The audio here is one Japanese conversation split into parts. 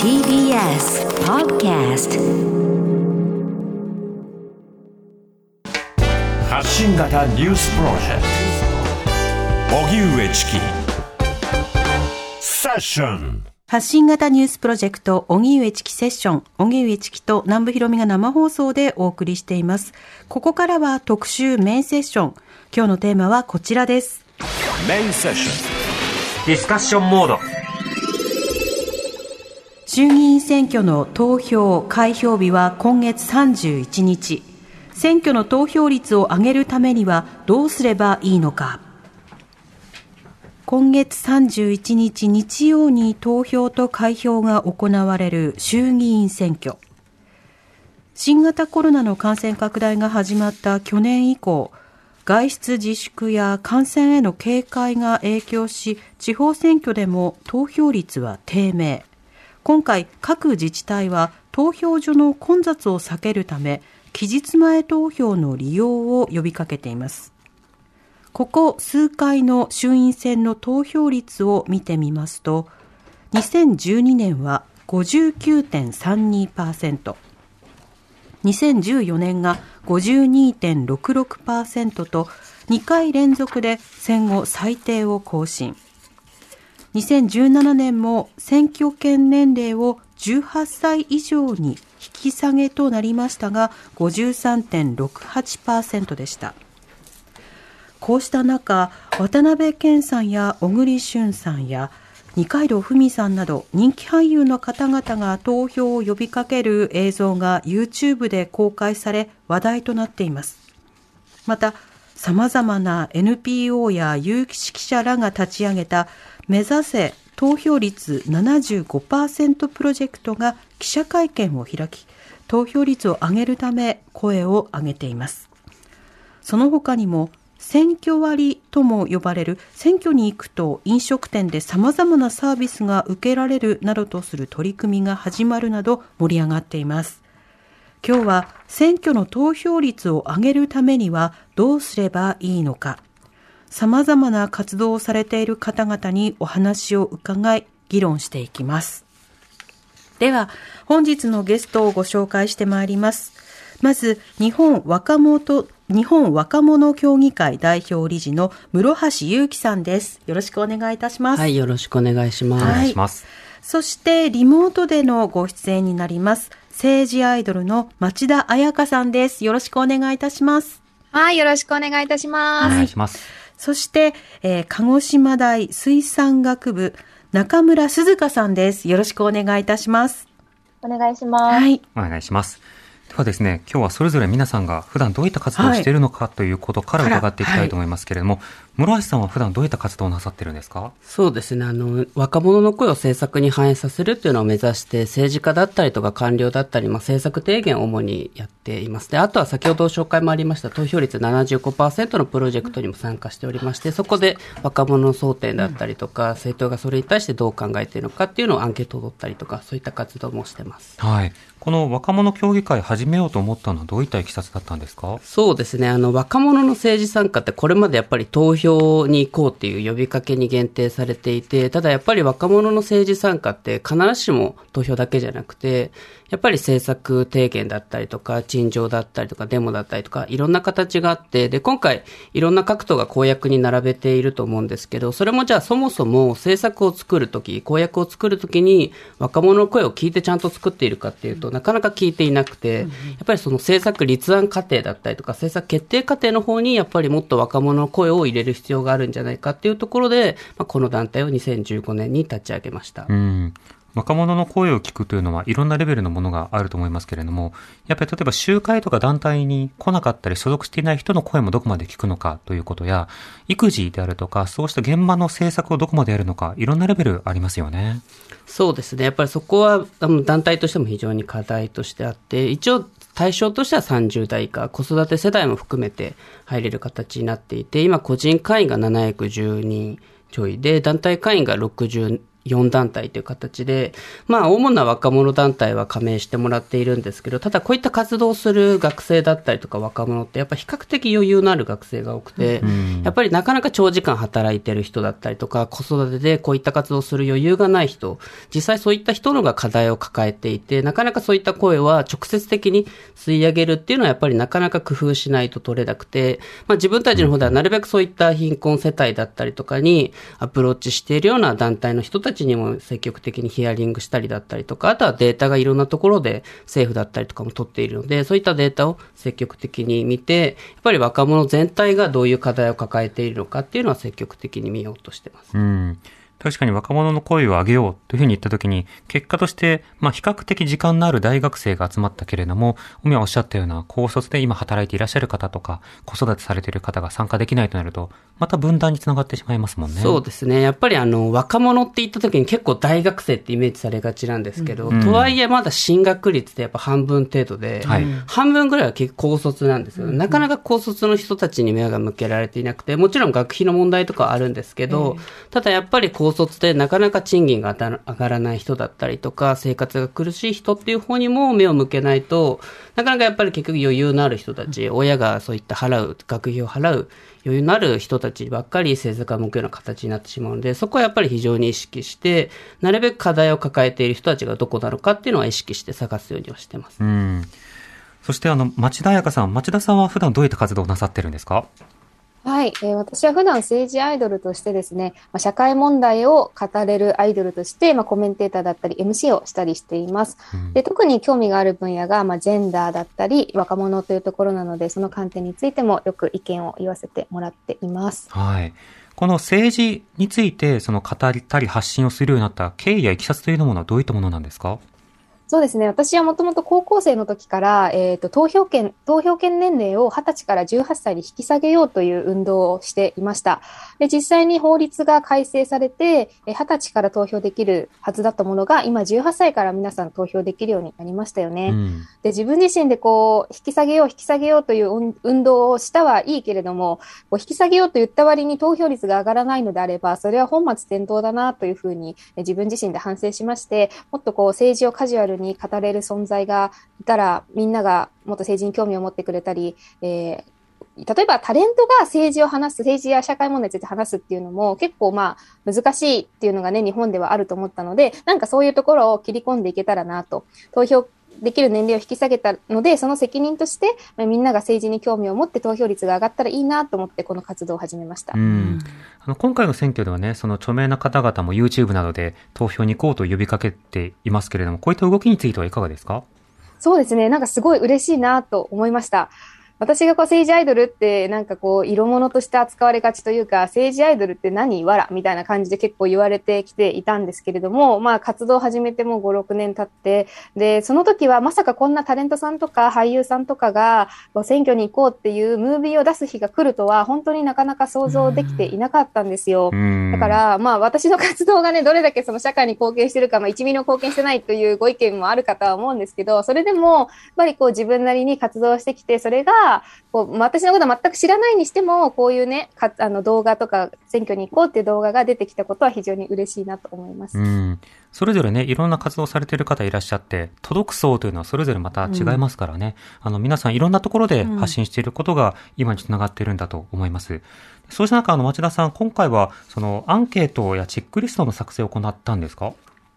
TBS Podcast 発信型ニュースプロジェクト荻上チキセッション発信型ニュースプロジェクト、荻上チキセッション、荻上チキと南部ひろみが生放送でお送りしています。ここからは特集メインセッション。今日のテーマはこちらです。メインセッションディスカッションモード。衆議院選挙の投票、開票日は今月31日。選挙の投票率を上げるためにはどうすればいいのか。今月31日日曜に投票と開票が行われる衆議院選挙。新型コロナの感染拡大が始まった去年以降、外出自粛や感染への警戒が影響し、地方選挙でも投票率は低迷。今回、各自治体は投票所の混雑を避けるため、期日前投票の利用を呼びかけています。ここ数回の衆院選の投票率を見てみますと、2012年は59.32%、2014年が52.66%と2回連続で戦後最低を更新。2017年も選挙権年齢を18歳以上に引き下げとなりましたが53.68%でした。こうした中、渡辺謙さんや小栗旬さんや二階堂ふみさんなど人気俳優の方々が投票を呼びかける映像が YouTube で公開され話題となっています。また、様々な NPO や有識者らが立ち上げた目指せ投票率75%プロジェクトが記者会見を開き、投票率を上げるため声を上げています。その他にも選挙割とも呼ばれる選挙に行くと飲食店で様々なサービスが受けられるなどとする取り組みが始まるなど盛り上がっています。今日は選挙の投票率を上げるためにはどうすればいいのか。様々な活動をされている方々にお話を伺い、議論していきます。では、本日のゲストをご紹介してまいります。まず、日本若者、日本若者協議会代表理事の室橋祐樹さんです。よろしくお願いいたします。はい、よろしくお願いします。はいお願いします。そして、リモートでのご出演になります。政治アイドルの町田彩香さんです。よろしくお願いいたします。はい、よろしくお願いいたしおます。願いします。そして、えー鹿児島大水産学部中村鈴香さんです。よろしくお願いいたします。お願いします。はい。お願いします。ではですね、今日はそれぞれ皆さんが普段どういった活動をしているのかということから伺っていきたいと思いますけれども、室橋さんは普段どういった活動をなさってるんですか？そうですね、あの、若者の声を政策に反映させるっていうのを目指して、政治家だったりとか官僚だったり、まあ、政策提言を主にやっています。で、あとは先ほど紹介もありました、投票率75%のプロジェクトにも参加しておりまして、そこで若者の争点だったりとか、政党がそれに対してどう考えているのかっていうのをアンケートを取ったりとか、そういった活動もしてます。はい。この若者協議会始めようと思ったのはどういったいきさつだったんですか？そうですね。あの、若者の政治参加ってこれまでやっぱり投票に行こうっていう呼びかけに限定されていて、ただやっぱり若者の政治参加って必ずしも投票だけじゃなくて、やっぱり政策提言だったりとか、陳情だったりとか、デモだったりとか、いろんな形があって、で、今回、いろんな各党が公約に並べていると思うんですけど、それもじゃあそもそも政策を作るとき、公約を作るときに、若者の声を聞いてちゃんと作っているかっていうと、なかなか聞いていなくて、やっぱりその政策立案過程だったりとか、政策決定過程の方に、やっぱりもっと若者の声を入れる必要があるんじゃないかっていうところで、まあ、この団体を2015年に立ち上げました。うん。若者の声を聞くというのはいろんなレベルのものがあると思いますけれども、やっぱり例えば集会とか団体に来なかったり所属していない人の声もどこまで聞くのかということや、育児であるとか、そうした現場の政策をどこまでやるのか、いろんなレベルありますよね。そうですね。やっぱりそこは団体としても非常に課題としてあって、一応対象としては30代以下、子育て世代も含めて入れる形になっていて、今個人会員が710人ちょいで、団体会員が60 4団体という形で、まあ、主な若者団体は加盟してもらっているんですけど、ただこういった活動をする学生だったりとか若者って、やっぱ比較的余裕のある学生が多くて、やっぱりなかなか長時間働いてる人だったりとか、子育てでこういった活動をする余裕がない人、実際そういった人のが課題を抱えていて、なかなかそういった声は直接的に吸い上げるっていうのはやっぱりなかなか工夫しないと取れなくて、まあ自分たちの方ではなるべくそういった貧困世帯だったりとかにアプローチしているような団体の人たちちにも積極的にヒアリングしたりだったりとか、あとはデータがいろんなところで政府だったりとかも取っているので、そういったデータを積極的に見て、やっぱり若者全体がどういう課題を抱えているのかっていうのは積極的に見ようとしてます。うん確かに若者の声を上げようというふうに言ったときに、結果として、まあ比較的時間のある大学生が集まったけれども、おみはおっしゃったような高卒で今働いていらっしゃる方とか、子育てされている方が参加できないとなると、また分断につながってしまいますもんね。そうですね。やっぱりあの、若者って言ったときに結構大学生ってイメージされがちなんですけど、うん、とはいえまだ進学率ってやっぱ半分程度で、はい、半分ぐらいは結構高卒なんですよ、なかなか高卒の人たちに目が向けられていなくて、もちろん学費の問題とかあるんですけど、ただやっぱり高卒でなかなかか賃金が上がらない人だったりとか、生活が苦しい人っていう方にも目を向けないと、なかなかやっぱり結局余裕のある人たち、親がそういった払う、学費を払う余裕のある人たちばっかり政治家向くような形になってしまうので、そこはやっぱり非常に意識して、なるべく課題を抱えている人たちがどこなのかっていうのは意識して探すようにはしてます。うん。そしてあの、町田彩香さん、町田さんは普段どういった活動をなさってるんですか？はい、えー、私は普段政治アイドルとしてですね、まあ、社会問題を語れるアイドルとして、まあ、コメンテーターだったり MC をしたりしています。うん、で特に興味がある分野が、まあ、ジェンダーだったり若者というところなので、その観点についてもよく意見を言わせてもらっています。はい。この政治についてその語りたり発信をするようになった経緯やいきさつというものはどういったものなんですか？そうですね。私はもともと高校生の時から、えっ、ー、と、投票権、投票権年齢を20歳から18歳に引き下げようという運動をしていました。で、実際に法律が改正されて、20歳から投票できるはずだったものが、今18歳から皆さん投票できるようになりましたよね。うん、で、自分自身でこう、引き下げよう、引き下げようという運動をしたはいいけれども、こう引き下げようと言った割に投票率が上がらないのであれば、それは本末転倒だなというふうに自分自身で反省しまして、もっとこう、政治をカジュアルに語れる存在がいたら、みんながもっと政治に興味を持ってくれたり、えー、例えばタレントが政治を話す、政治や社会問題について話すっていうのも結構まあ難しいっていうのがね、日本ではあると思ったので、なんかそういうところを切り込んでいけたらなと。投票できる年齢を引き下げたので、その責任として、みんなが政治に興味を持って投票率が上がったらいいなと思って、この活動を始めました。うん、あの今回の選挙ではね、その著名な方々も YouTube などで投票に行こうと呼びかけていますけれども、こういった動きについてはいかがですか？そうですね。なんかすごい嬉しいなと思いました。私がこう政治アイドルってなんかこう色物として扱われがちというか政治アイドルって何わらみたいな感じで結構言われてきていたんですけれどもまあ活動を始めても5、6年経ってでその時はまさかこんなタレントさんとか俳優さんとかが選挙に行こうっていうムービーを出す日が来るとは本当になかなか想像できていなかったんですよ。だからまあ私の活動がねどれだけその社会に貢献してるかまあ1ミリも貢献してないというご意見もあるかとは思うんですけどそれでもやっぱりこう自分なりに活動してきてそれがこう、私のことは全く知らないにしても、こういうね、かあの動画とか選挙に行こうっていう動画が出てきたことは非常に嬉しいなと思います。うん。それぞれね、いろんな活動されている方いらっしゃって、届く層というのはそれぞれまた違いますからね。うん、あの、皆さんいろんなところで発信していることが今につながっているんだと思います。そうした中、あの、町田さん、今回は、その、アンケートやチェックリストの作成を行ったんですか？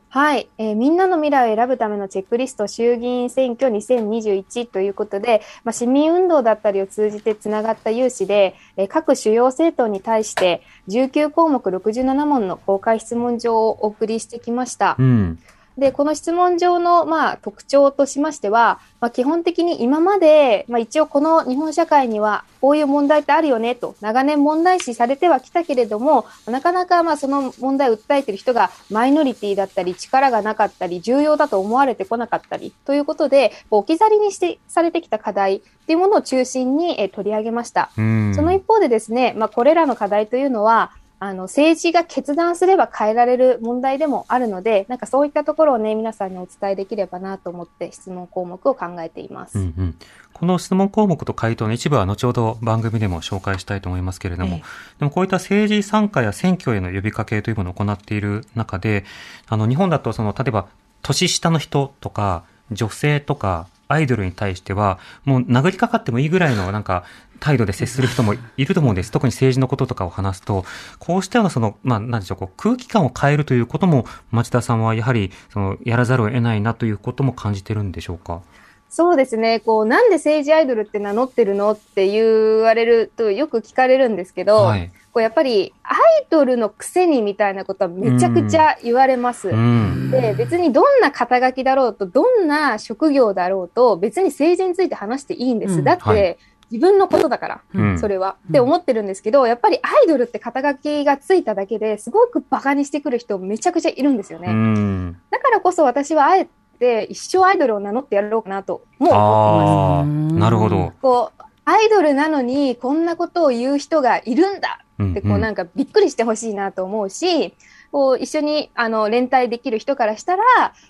はい、えー、みんなの未来を選ぶためのチェックリスト衆議院選挙2021ということで、まあ、市民運動だったりを通じてつながった有志で、えー、各主要政党に対して19項目67問の公開質問状をお送りしてきました。うんで、この質問状の、まあ、特徴としましては、まあ、基本的に今まで、まあ、一応この日本社会にはこういう問題ってあるよねと、長年問題視されてはきたけれども、なかなかまあその問題を訴えている人がマイノリティだったり、力がなかったり、重要だと思われてこなかったり、ということで、置き去りにしてされてきた課題っていうものを中心に、え取り上げました。その一方でですね、まあ、これらの課題というのは、あの、政治が決断すれば変えられる問題でもあるので、なんかそういったところをね、皆さんにお伝えできればなと思って質問項目を考えています。うんうん、この質問項目と回答の一部は後ほど番組でも紹介したいと思いますけれども、ええでもこういった政治参加や選挙への呼びかけというものを行っている中で、あの日本だとその例えば年下の人とか女性とかアイドルに対してはもう殴りかかってもいいぐらいのなんか態度で接する人もいると思うんです。特に政治のこととかを話すと、こうしたようなその、まあ、なんでしょう、こう空気感を変えるということも、町田さんはやはり、その、やらざるを得ないなということも感じてるんでしょうか？そうですね。こう、なんで政治アイドルって名乗ってるのって言われるとよく聞かれるんですけど、はい。こうやっぱりアイドルのくせにみたいなことはめちゃくちゃ言われます。うん。で、別にどんな肩書きだろうと、どんな職業だろうと、別に政治について話していいんです。うんだって、はい自分のことだから、うんそれは。うんって思ってるんですけど、やっぱりアイドルって肩書きがついただけですごくバカにしてくる人めちゃくちゃいるんですよね。うん。だからこそ私はあえて一生アイドルを名乗ってやろうかなとも思ってます。なるほど。こう、アイドルなのにこんなことを言う人がいるんだうんってこうなんかびっくりしてほしいなと思うし、こう一緒にあの連帯できる人からしたら、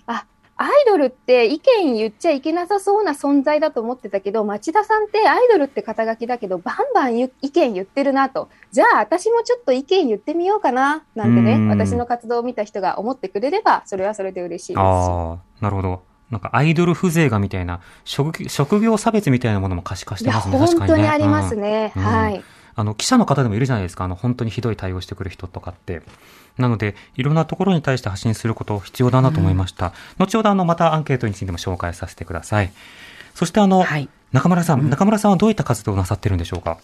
あ、アイドルって意見言っちゃいけなさそうな存在だと思ってたけど、町田さんってアイドルって肩書きだけど、バンバン意見言ってるなと。じゃあ私もちょっと意見言ってみようかな、なんてねうん、私の活動を見た人が思ってくれれば、それはそれで嬉しいですし。ああ、なるほど。なんかアイドル風情がみたいな、職職業差別みたいなものも可視化しいや、てますね。本確かにね。当にありますうんね。うんはい。あの、記者の方でもいるじゃないですか。あの、本当にひどい対応してくる人とかって。なので、いろんなところに対して発信すること必要だなと思いました。後ほど、あの、またアンケートについても紹介させてください。そして、あの、はい。中村さん、中村さんはどういった活動をなさってるんでしょうか？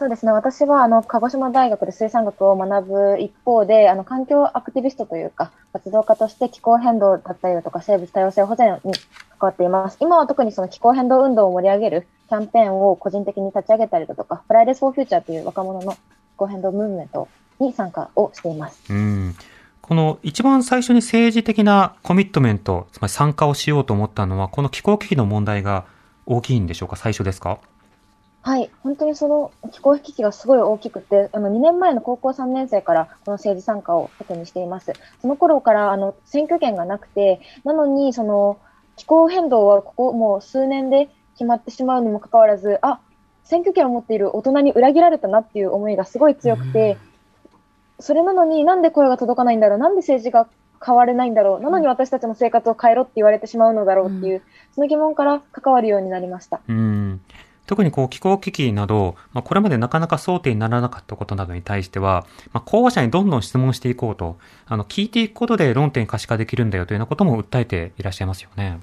そうですね。私は、あの、鹿児島大学で水産学を学ぶ一方で、あの、環境アクティビストというか、活動家として気候変動だったりだとか、生物多様性保全に関わっています。今は特にその気候変動運動を盛り上げるキャンペーンを個人的に立ち上げたりだとか、フライデースフォーフューチャーという若者の気候変動ムーブメントに参加をしています。うん。この一番最初に政治的なコミットメント、つまり参加をしようと思ったのは、この気候危機の問題が大きいんでしょうか？最初ですか？はい、本当にその気候危機がすごい大きくて、あの2年前の高校3年生からこの政治参加を特にしています。その頃からあの選挙権がなくて、なのにその気候変動はここもう数年で決まってしまうにもかかわらず、あ選挙権を持っている大人に裏切られたなっていう思いがすごい強くて、それなのになんで声が届かないんだろう、なんで政治が変われないんだろう、なのに私たちの生活を変えろって言われてしまうのだろうっていう、その疑問から関わるようになりました。うん。特にこう気候危機など、まあ、これまでなかなか想定にならなかったことなどに対しては、まあ、候補者にどんどん質問していこうと、あの、聞いていくことで論点可視化できるんだよというようなことも訴えていらっしゃいますよね。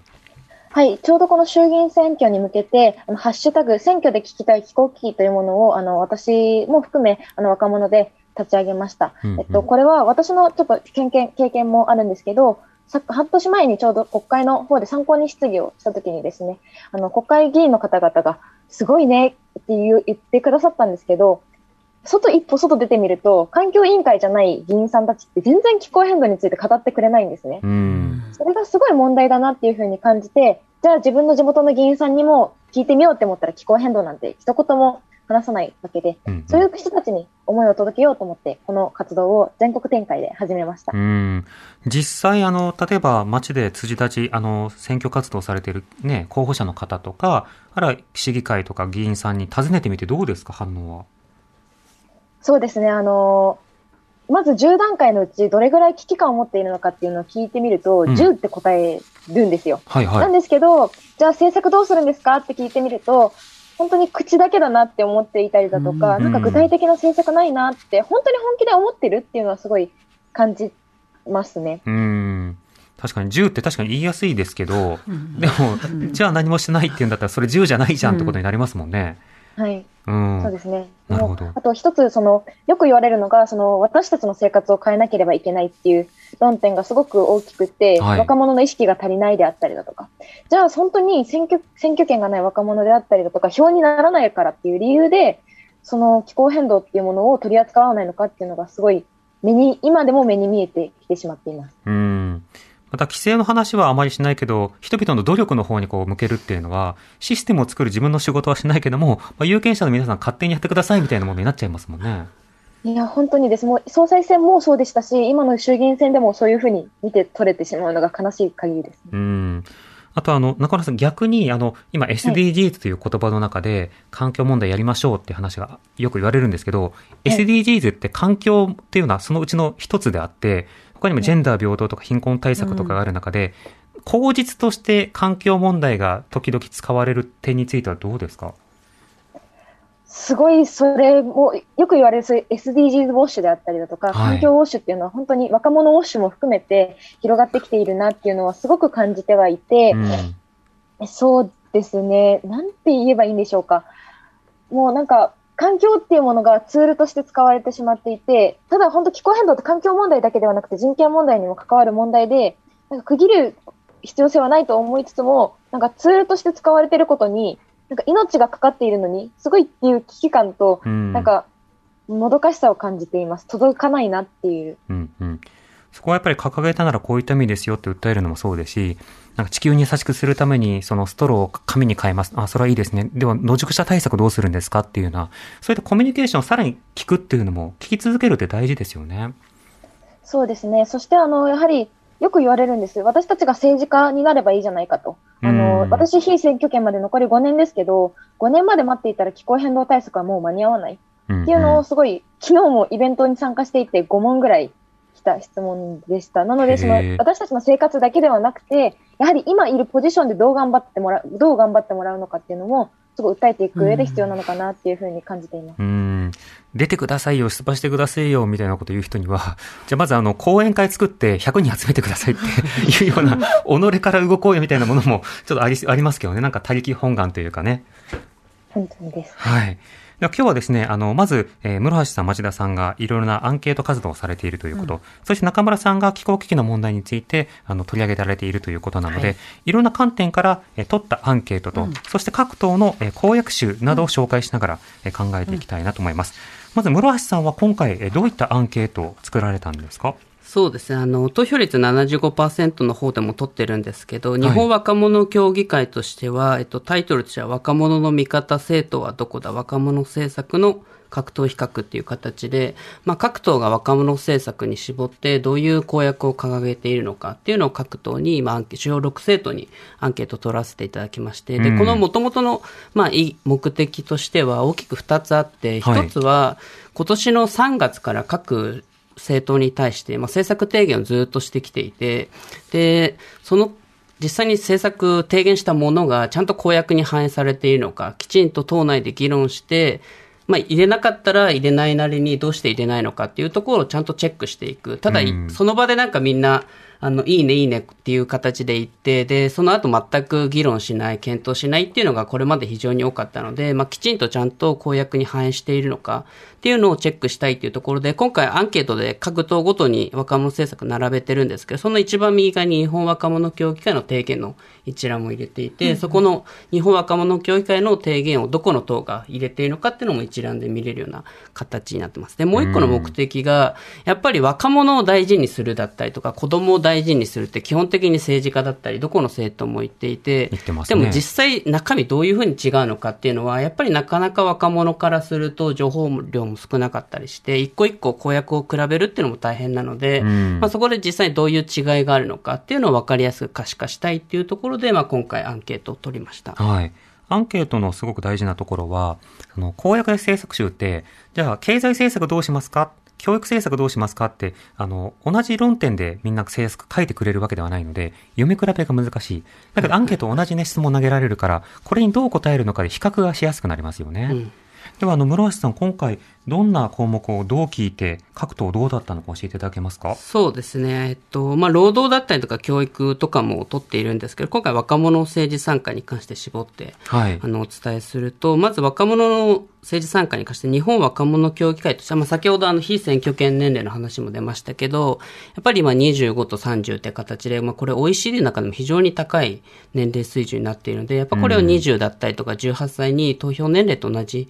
はい、ちょうどこの衆議院選挙に向けて、あのハッシュタグ、選挙で聞きたい気候危機というものを、あの、私も含め、あの、若者で立ち上げました。うんうんえっと、これは私のちょっと経験、経験もあるんですけど、さ半年前にちょうど国会の方で参考に質疑をしたときにですね、あの、国会議員の方々が、すごいねっていう言ってくださったんですけど、外一歩外出てみると、環境委員会じゃない議員さんたちって全然気候変動について語ってくれないんですね。うん。それがすごい問題だなっていうふうに感じて、じゃあ自分の地元の議員さんにも聞いてみようって思ったら気候変動なんて一言も話さないわけで、うんそういう人たちに思いを届けようと思って、この活動を全国展開で始めました。うん。実際、あの、例えば街で辻立ち、あの、選挙活動されているね、候補者の方とか、あるいは市議会とか議員さんに尋ねてみてどうですか、反応は？そうですね、あのまず10段階のうちどれぐらい危機感を持っているのかっていうのを聞いてみると、うん10って答えるんですよ。はいはないん。ですけど、じゃあ政策どうするんですか？って聞いてみると、本当に口だけだなって思っていたりだとか、うんなんか具体的な政策ないなって、本当に本気で思ってるっていうのはすごい感じますね。うん。確かに10って確かに言いやすいですけど、うんでも、じゃあ何もしてないっていうんだったら、それ10じゃないじゃんってことになりますもんね。はい。うん。そうですね。なるほどあと一つ、その、よく言われるのが、その、私たちの生活を変えなければいけないっていう論点がすごく大きくて、はい若者の意識が足りないであったりだとか、じゃあ本当に選挙、選挙権がない若者であったりだとか、票にならないからっていう理由で、その気候変動っていうものを取り扱わないのかっていうのがすごい目に、今でも目に見えてきてしまっています。うん。また、規制の話はあまりしないけど、人々の努力の方にこう向けるっていうのは、システムを作る自分の仕事はしないけども、まあ、有権者の皆さん勝手にやってくださいみたいなものになっちゃいますもんね。いや、本当にです。もう総裁選もそうでしたし、今の衆議院選でもそういうふうに見て取れてしまうのが悲しい限りです。うん。あとあの、中村さん逆にあの、今 SDGs という言葉の中で環境問題やりましょうっていう話がよく言われるんですけど、い SDGs って環境っていうのはそのうちの一つであって、他にもジェンダー平等とか貧困対策とかがある中で、口実として環境問題が時々使われる点についてはどうですか？すごい、それも、よく言われるそういう SDGs ウォッシュであったりだとか、はい環境ウォッシュっていうのは本当に若者ウォッシュも含めて広がってきているなっていうのはすごく感じてはいて、うん。そうですね。なんて言えばいいんでしょうか。もうなんか、環境っていうものがツールとして使われてしまっていて、ただ本当気候変動って環境問題だけではなくて人権問題にも関わる問題で、なんか区切る必要性はないと思いつつも、なんかツールとして使われていることに、なんか命がかかっているのに、すごいっていう危機感と、うん。なんか、もどかしさを感じています。届かないなっていう。うんうん。そこはやっぱり掲げたならこういった意味ですよって訴えるのもそうですし、なんか地球に優しくするために、そのストローを紙に変えます。あ、それはいいですね。では、野宿者対策どうするんですかっていうような、そういったコミュニケーションをさらに聞くっていうのも、聞き続けるって大事ですよね。そうですね。そして、あの、やはり、よく言われるんです。私たちが政治家になればいいじゃないかと。あの、うん私、非選挙権まで残り5年ですけど、5年まで待っていたら気候変動対策はもう間に合わない。っうん、ていうのをすごい、昨日もイベントに参加していて5問ぐらい来た質問でした。なので、その私たちの生活だけではなくて、やはり今いるポジションでどう頑張ってもらう、どう頑張ってもらうのかっていうのも、すごい訴えていく上で必要なのかなっていうふうに感じています。うん。出てくださいよ、出馬してくださいよ、みたいなこと言う人には、じゃあまずあの、講演会作って100人集めてくださいって いうような、己から動こうよみたいなものも、ちょっとあり、ありますけどね。なんか他力本願というかね。本当にです。はい。では今日はですね、あの、まず、えー室橋さん、町田さんがいろいろなアンケート活動をされているということ、そして中村さんが気候危機の問題について、あの、取り上げられているということなので、はい。い、ろんな観点から、えー取ったアンケートと、そして各党の、えー公約集などを紹介しながら、えー考えていきたいなと思います。まず、室橋さんは今回、えーどういったアンケートを作られたんですか？そうですね。あの、投票率75%の方でも取ってるんですけど、日本若者協議会としては、えっと、タイトルとしては、若者の味方政党はどこだ若者政策の各党比較っていう形で、まあ、各党が若者政策に絞って、どういう公約を掲げているのかっていうのを各党に、今、アンケ主要6政党にアンケートを取らせていただきまして、で、うん。この元々の、まあ、いい目的としては大きく2つあって、はい。1つは、今年の3月から各政党に対して、まあ、政策提言をずっとしてきていて、で、その実際に政策提言したものがちゃんと公約に反映されているのか、きちんと党内で議論して、まあ、入れなかったら入れないなりにどうして入れないのかっていうところをちゃんとチェックしていく。ただ、うんその場でなんかみんな、あの、いいね、いいねっていう形で言って、で、その後全く議論しない、検討しないっていうのがこれまで非常に多かったので、まあ、きちんとちゃんと公約に反映しているのかっていうのをチェックしたいっていうところで、今回アンケートで各党ごとに若者政策並べてるんですけど、その一番右側に日本若者協議会の提言の一覧も入れていて、そこの日本若者協議会の提言をどこの党が入れているのかっていうのも一覧で見れるような形になってます。で、もう一個の目的が、やっぱり若者を大事にするだったりとか、子供を大事にするって基本的に政治家だったり、どこの政党も言っていて、言ってますねでも実際中身どういうふうに違うのかっていうのは、やっぱりなかなか若者からすると情報量も少なかったりして、一個一個公約を比べるっていうのも大変なので、うんまあ、そこで実際にどういう違いがあるのかっていうのを分かりやすく可視化したいっていうところで、まあ、今回アンケートを取りました。はい。アンケートのすごく大事なところは、その公約政策集って、じゃあ経済政策どうしますか？教育政策どうしますかって、あの、同じ論点でみんな政策書いてくれるわけではないので、読み比べが難しい。だけどアンケート同じね、質問投げられるから、これにどう答えるのかで比較がしやすくなりますよね。うんでは、あの、室橋さん、今回、どんな項目をどう聞いて、各党どうだったのか教えていただけますか？そうですね。えっと、まあ、労働だったりとか教育とかも取っているんですけど、今回若者政治参加に関して絞って、はいあ。の、お伝えすると、まず若者の政治参加に関して、日本若者協議会としては、まあ、先ほどあの、非選挙権年齢の話も出ましたけど、やっぱり今25と30って形で、まあ、これ OECD の中でも非常に高い年齢水準になっているので、やっぱこれを20だったりとか18歳に投票年齢と同じ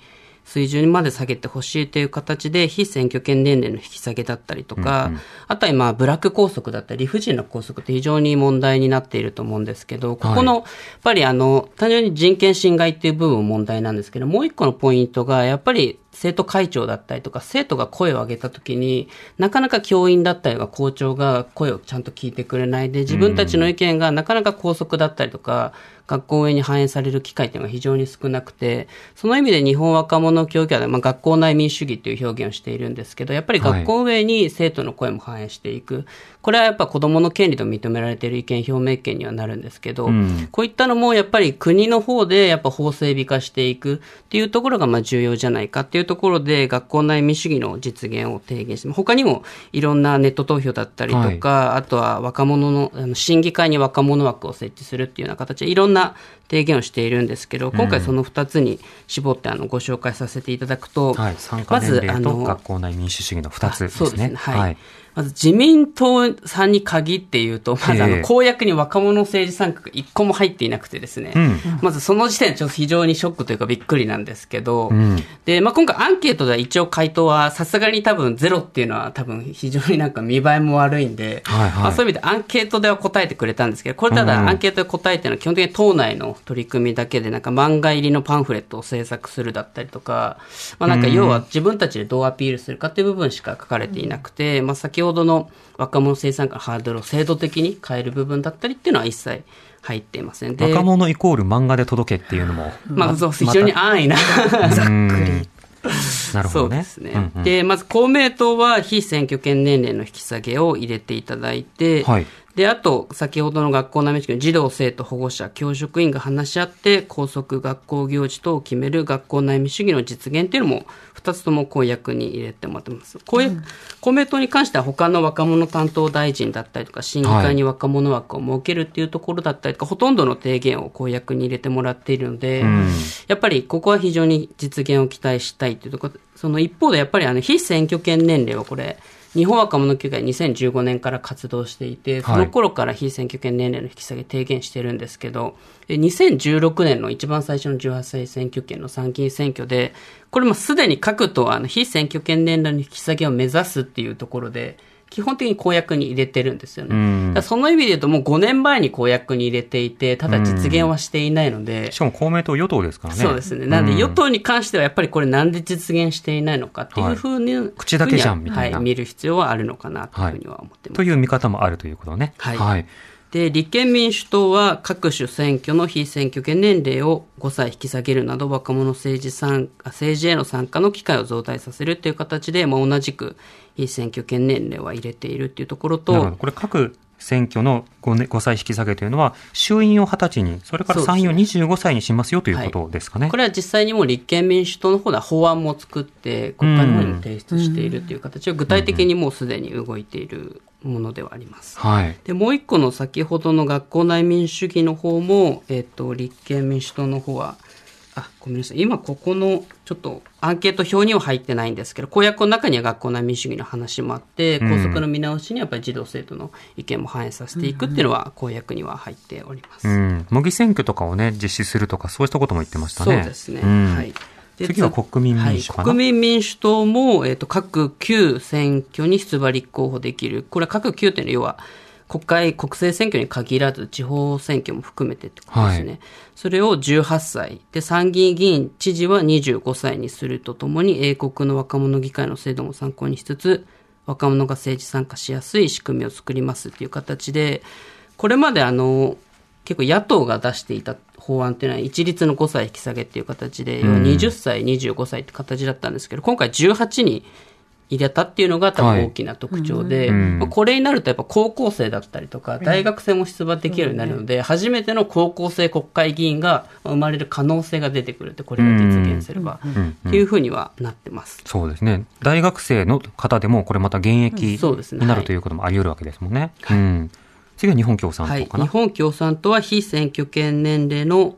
水準まで下げてほしいという形で、非選挙権年齢の引き下げだったりとか、あとは今、ブラック拘束だったり、理不尽な拘束って非常に問題になっていると思うんですけど、ここの、やっぱりあの、単純に人権侵害っていう部分も問題なんですけど、もう一個のポイントが、やっぱり生徒会長だったりとか、生徒が声を上げたときに、なかなか教員だったりとか校長が声をちゃんと聞いてくれないで、自分たちの意見がなかなか拘束だったりとか、学校運営に反映される機会っていうのが非常に少なくて、その意味で日本若者教育は、まあ、学校内民主主義っていう表現をしているんですけど、やっぱり学校運営に生徒の声も反映していく。これはやっぱ子供の権利と認められている意見表明権にはなるんですけど、んこういったのもやっぱり国の方でやっぱ法整備化していくっていうところがまあ重要じゃないかっていうところで学校内民主主義の実現を提言して、他にもいろんなネット投票だったりとか、あとは若者の、あの審議会に若者枠を設置するっていうような形でいろんな提言をしているんですけど、今回その2つに絞ってあのご紹介させていただくと、はい。参加年齢と学校内民主主義の2つですね。そうですね。はい。まず自民党さんに限って言うと、まずあええ。の公約に若者政治参画が一個も入っていなくてですね、うん。まずその時点でちょっと非常にショックというかびっくりなんですけど、ん。で、まあ、今回アンケートでは一応回答はさすがに多分ゼロっていうのは多分非常になんか見栄えも悪いんで、はいはい。まあ、そういう意味でアンケートでは答えてくれたんですけど、これただうんアンケートで答えてるのは基本的に党内の取り組みだけでなんか漫画入りのパンフレットを制作するだったりとか、まあ、なんか要は自分たちでどうアピールするかっていう部分しか書かれていなくて、まあ、先ほどの若者生産化のハードルを制度的に変える部分だったりっていうのは一切入っていません。で若者イコール漫画で届けっていうのも。まあ、そう、非常に安易な。ざっくり。なるほどね。そうですね。うんうんで、まず公明党は非選挙権年齢の引き下げを入れていただいて、はいで、あと、先ほどの学校内民主主義の児童、生徒、保護者、教職員が話し合って、校則、学校行事等を決める学校内民主主義の実現っていうのも、二つとも公約に入れてもらってます。公約、公明党に関しては他の若者担当大臣だったりとか、審議会に若者枠を設けるっていうところだったりとか、ほとんどの提言を公約に入れてもらっているので、ん。やっぱりここは非常に実現を期待したいというところ。で、その一方でやっぱりあの非選挙権年齢はこれ、日本若者協会2015年から活動していて、その頃から非選挙権年齢の引き下げ提言してるんですけど、え2016年の一番最初の18歳選挙権の参議院選挙で、これもすでに各党はあの非選挙権年齢の引き下げを目指すっていうところで、基本的に公約に入れてるんですよね。うんその意味で言うともう5年前に公約に入れていて、ただ実現はしていないので、しかも公明党与党ですからね。そうですね。なんで、うん与党に関してはやっぱりこれなんで実現していないのかっていうふうに、口だけじゃんみたいなはい、見る必要はあるのかなというふうには思ってます。という見方もあるということね。はいはい。で、立憲民主党は各種選挙の非選挙権年齢を5歳引き下げるなど若者政治参加、政治への参加の機会を増大させるという形で、まあ、同じく非選挙権年齢は入れているっていうところとこれ各選挙の 5, 年5歳引き下げというのは、衆院を20歳に、それから参院を25歳にしますよということですかね。これは実際にもう立憲民主党の方では法案も作って、国会の方にも提出しているという形を具体的にもうすでに動いているものではあります。はい。で、もう一個の先ほどの学校内民主主義の方も、えっ、と、立憲民主党の方は、あ、ごめんなさい。今ここの、ちょっとアンケート表には入ってないんですけど、公約の中には学校内民主主義の話もあって、うん校則の見直しにはやっぱり児童生徒の意見も反映させていくっていうのは公約には入っております。うん。模擬選挙とかをね、実施するとか、そうしたことも言ってましたね。そうですね。んはい。で次は国民民主かなはい、国民民主党も、えっ、と、各旧選挙に出馬立候補できる。これは各旧というのは、要は、国会、国政選挙に限らず、地方選挙も含めてってことですね。はいそれを18歳。で、参議院議員、知事は25歳にするとともに、英国の若者議会の制度も参考にしつつ、若者が政治参加しやすい仕組みを作りますっていう形で、これまであの、結構野党が出していた法案っていうのは一律の5歳引き下げっていう形で、要は20歳、25歳って形だったんですけど、今回18に入れたっていうのが多はい分大きな特徴で、うんまあこれになるとやっぱ高校生だったりとか、大学生も出馬できるようになるので、初めての高校生国会議員が生まれる可能性が出てくるって、これが実現すれば、んっていうふうにはなってます。そうですね。大学生の方でも、これまた現役そうですねになるはいということもあり得るわけですもんね。うん。次は日本共産はい。党かな。日本共産党は非選挙権年齢の、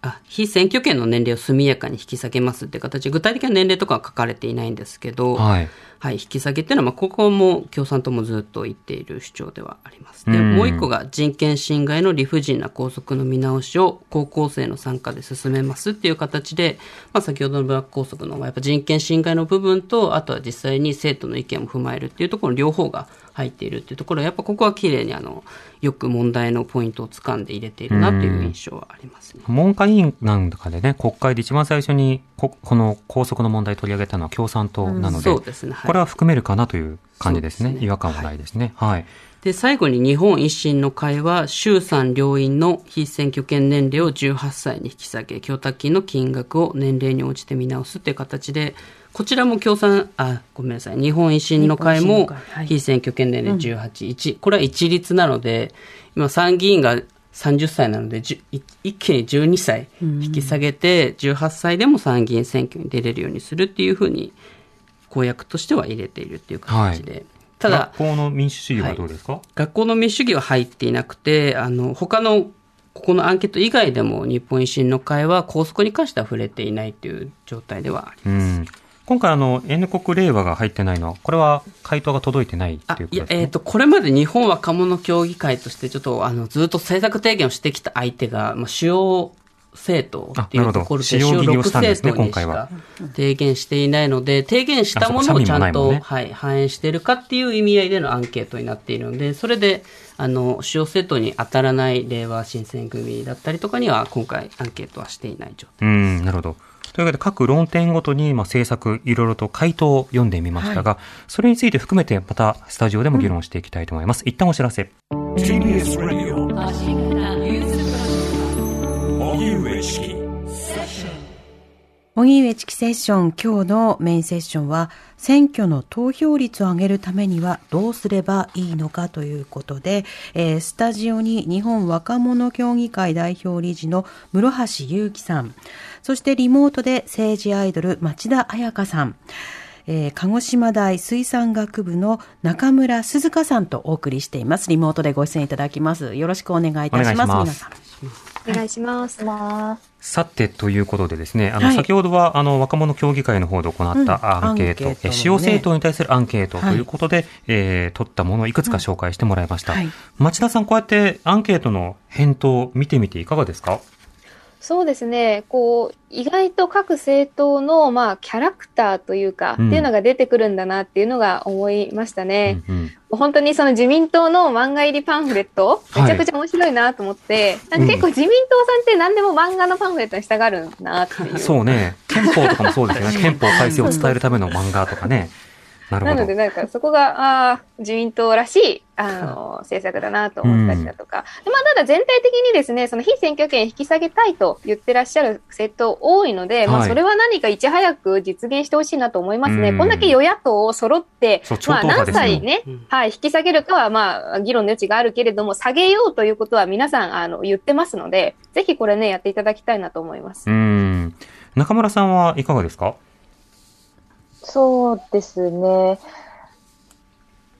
あ、非選挙権の年齢を速やかに引き下げますって形で、具体的な年齢とかは書かれていないんですけど、はい。はい、引き下げっていうのは、まあ、ここも共産党もずっと言っている主張ではあります。で、うんもう一個が人権侵害の理不尽な校則の見直しを高校生の参加で進めますっていう形で、まあ、先ほどのブラック校則の、やっぱ人権侵害の部分と、あとは実際に生徒の意見を踏まえるっていうところの両方が入っているっていうところは、やっぱここは綺麗にあの、よく問題のポイントを掴んで入れているなっていう印象はありますね。文科委員なんかでね、国会で一番最初にここの校則の問題取り上げたのは共産党なので、そうですね。はいこれは含めるかなという感じですね。すね違和感はないですね。はい。で、最後に日本維新の会は、衆参両院の非選挙権年齢を18歳に引き下げ、供託金の金額を年齢に応じて見直すっていう形で、こちらも共産、あ、ごめんなさい、日本維新の会もの会はい非選挙権年齢18、1、これは一律なので、今参議院が30歳なので、一気に12歳引き下げて、18歳でも参議院選挙に出れるようにするっていうふうに、公約としては入れているっていう形で。ただ学、校の民主主義はどうですか、学校の民主主義は入っていなくて、あの、他の、ここのアンケート以外でも日本維新の会は校則に関しては触れていないという状態ではあります。うん。今回あの、N 国令和が入ってないのは、これは回答が届いてない？ってあいうことです、ね。えっ、と、これまで日本若者協議会としてちょっと、あの、ずっと政策提言をしてきた相手が、まあ、主要政党っていうところで、あなるほど主要使用切りをしたんですね6政党にし今回はか提言していないので、提言したものをちゃんと、はい、反映しているかっていう意味合いでのアンケートになっているので、それで、あの、主要政党に当たらない令和新選組だったりとかには、今回アンケートはしていない状態。うん、なるほど。というわけで、各論点ごとに、まあ、政策、いろいろと回答を読んでみましたが、それについて含めて、また、スタジオでも議論していきたいと思います。一旦お知らせ。TBS Radio 荻上チキ荻上チキセッション、今日のメインセッションは、選挙の投票率を上げるためにはどうすればいいのかということで、えースタジオに日本若者協議会代表理事の室橋祐樹さん、そしてリモートで政治アイドル町田彩香さん、えー鹿児島大水産学部の中村鈴香さんとお送りしています。リモートでご出演いただきます。よろしくお願いいたします。お願いします皆さん。お願いします。ます。さて、ということでですね、あの、はい。先ほどは、あの、若者協議会の方で行ったアンケート、うんね。え使用政党に対するアンケートとはいいうことで、えー取ったものをいくつか紹介してもらいました。はい。町田さん、こうやってアンケートの返答を見てみていかがですか？そうですね。こう、意外と各政党の、まあ、キャラクターというか、うんっていうのが出てくるんだなっていうのが思いましたね。うんうん本当にその自民党の漫画入りパンフレット、はいめちゃくちゃ面白いなと思って、結構自民党さんって何でも漫画のパンフレットに従うんだなっていう。そうね。憲法とかもそうですよね。憲法改正を伝えるための漫画とかね。ななので、。なんかそこが、ああ、自民党らしい、あの、政策だなと思ったりだとか。でまあ、ただ全体的にですね、その非選挙権引き下げたいと言ってらっしゃる政党多いので、まあ、はいそれは何かいち早く実現してほしいなと思いますね。うんこんだけ与野党揃ってまあ、何歳ねうん、はい、引き下げるかは、まあ、議論の余地があるけれども、下げようということは皆さん、あの、言ってますので、ぜひこれね、やっていただきたいなと思います。うん。中村さんはいかがですか？そうですね。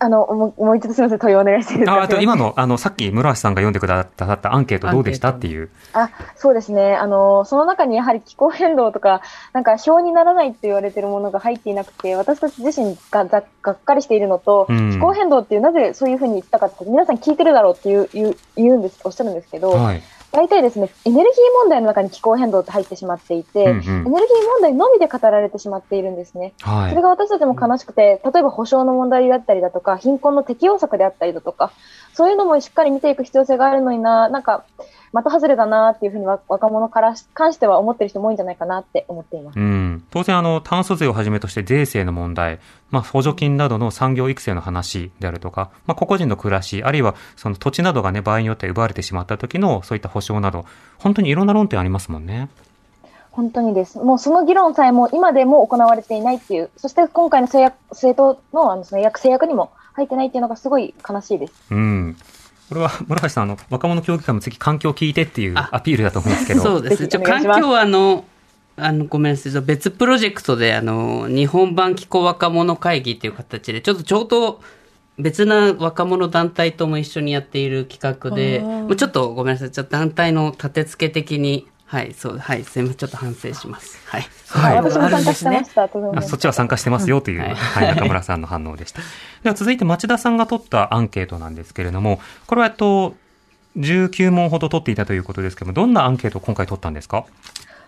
あの、もうもう一度すみません、問いをお願いしていいですか？あ今の、あの、さっき室橋さんが読んでくださったアンケートどうでしたっていう。あ、そうですね。あの、その中にやはり気候変動とか、なんか表にならないって言われてるものが入っていなくて、私たち自身がざがっかりしているのと、うん気候変動っていうなぜそういうふうに言ったかって、皆さん聞いてるだろうっていう、言う、言うんです、おっしゃるんですけど、はい。大体ですね、エネルギー問題の中に気候変動って入ってしまっていて、うんうんエネルギー問題のみで語られてしまっているんですね。はいそれ。が私たちも悲しくて、例えば保障の問題だったりだとか、貧困の適用策であったりだとか、そういうのもしっかり見ていく必要性があるのにな、なんか、的外れだなっていうふうにわ若者からし関しては思ってる人も多いんじゃないかなって思っています。うん、当然あの、炭素税をはじめとして税制の問題、まあ、補助金などの産業育成の話であるとか、まあ、個々人の暮らし、あるいはその土地などがね、場合によって奪われてしまった時のそういった保障など、本当にいろんな論点ありますもんね。本当にです。もうその議論さえも今でも行われていないっていう、そして今回の制約政党のあのその約制約にも入ってないっていうのがすごい悲しいです。うん。これは、村橋さん、あの、若者協議会も次環境を聞いてっていうあアピールだと思うんですけど。そうですね。環境はあの、あの、ごめんなさい。別プロジェクトで、あの、日本版気候若者会議っていう形で、ちょっとちょうど別な若者団体とも一緒にやっている企画で、もうちょっとごめんなさい。ちょっと団体の立て付け的にはい、そう、はい、すみません、ちょっと反省します。はい。はい私も参加してました、とあそっちは参加してますよという、はいはい、中村さんの反応でした。では続いて町田さんが取ったアンケートなんですけれども、これはえっと、19問ほど取っていたということですけども、どんなアンケートを今回取ったんですか？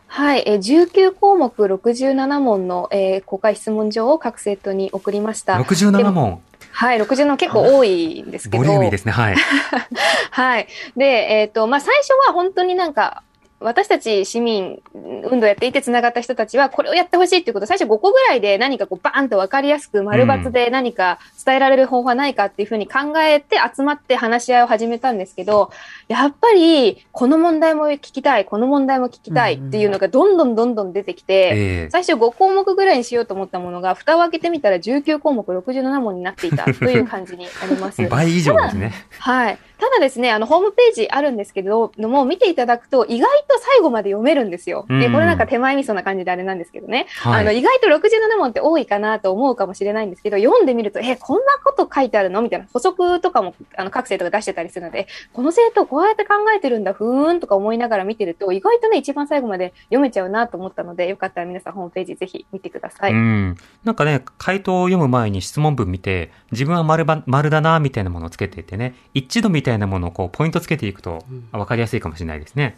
はい、えー19項目67問の、えー公開質問状を各生徒に送りました。?67 問。はい、67結構多いんですけど。ボリューミーですね。はい。はい。で、えっ、と、まあ、最初は本当になんか、私たち市民運動やっていて繋がった人たちは、これをやってほしいっていうことを最初5個ぐらいで何かこうバーンと分かりやすく丸抜で何か伝えられる方法はないかっていうふうに考えて集まって話し合いを始めたんですけど、やっぱりこの問題も聞きたい、この問題も聞きたいっていうのがどんどんどんどん出てきて、え最初5項目ぐらいにしようと思ったものが、蓋を開けてみたら19項目67問になっていたという感じになりますえ。倍以上ですね。はい。ただですね、あの、ホームページあるんですけど、のも見ていただくと、意外と最後まで読めるんですよ。うんで、これなんか手前味噌な感じであれなんですけどね。はいあの、意外と67問って多いかなと思うかもしれないんですけど、読んでみると、え、こんなこと書いてあるの？みたいな補足とかも、あの、各生徒が出してたりするので、この生徒こうやって考えてるんだ、ふーんとか思いながら見てると、意外とね、一番最後まで読めちゃうなと思ったので、よかったら皆さんホームページぜひ見てください。うん。なんかね、回答を読む前に質問文見て、自分は丸ば丸だな、みたいなものをつけていてね、一致度みたいなものをこう、ポイントつけていくと、わかりやすいかもしれないですね。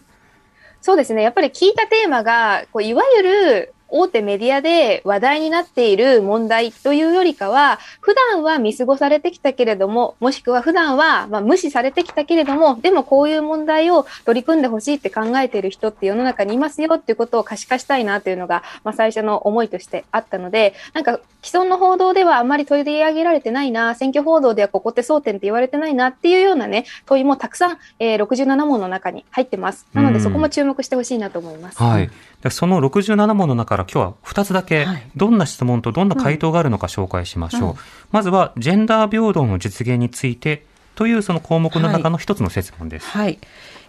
そうですね。やっぱり聞いたテーマが、こういわゆる大手メディアで話題になっている問題というよりかは、普段は見過ごされてきたけれども、もしくは普段はまあ無視されてきたけれども、でもこういう問題を取り組んでほしいって考えている人って世の中にいますよっていうことを可視化したいなというのが、まあ最初の思いとしてあったので、なんか既存の報道ではあまり取り上げられてないな、選挙報道ではここって争点って言われてないなっていうようなね、問いもたくさん、えー67問の中に入ってます。なのでうんそこも注目してほしいなと思います。はい。でその67問の中から今日は2つだけはい、どんな質問とどんな回答があるのか紹介しましょう。うんまずは、ジェンダー平等の実現についてというその項目の中の一つの設問です。はい。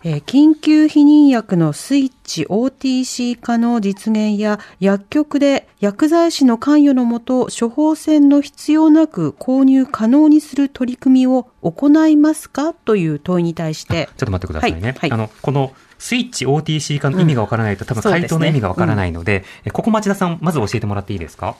えー緊急避妊薬のスイッチ OTC 化の実現や薬局で薬剤師の関与のもと処方箋の必要なく購入可能にする取り組みを行いますか？という問いに対してちょっと待ってくださいね。はいはいあの、このスイッチ OTC 化の意味がわからないと、多分そうですね。回答の意味がわからないので、えここ町田さん、まず教えてもらっていいですか？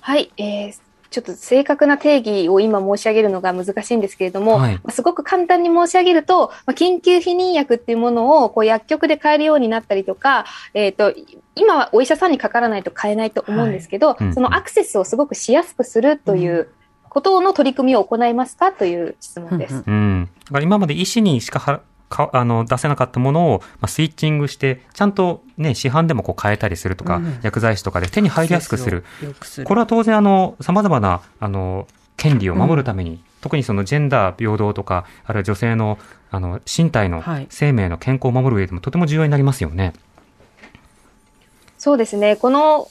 はい、えーちょっと正確な定義を今申し上げるのが難しいんですけれども、はい。まあすごく簡単に申し上げると、まあ緊急避妊薬っていうものをこう薬局で買えるようになったりとか、えっ、と、今はお医者さんにかからないと買えないと思うんですけど、うん。そのアクセスをすごくしやすくするということの取り組みを行いますか？という質問です。うん。うん。だから今まで医師にしかはかあの出せなかったものを、まあ、スイッチングして、ちゃんとね、市販でもこう変えたりするとか、うん薬剤師とかで手に入りやすくする。するこれは当然あの、様々な、あの、権利を守るために、特にそのジェンダー平等とか、あるいは女性の、あの、身体のはい生命の健康を守る上でもとても重要になりますよね。そうですね。この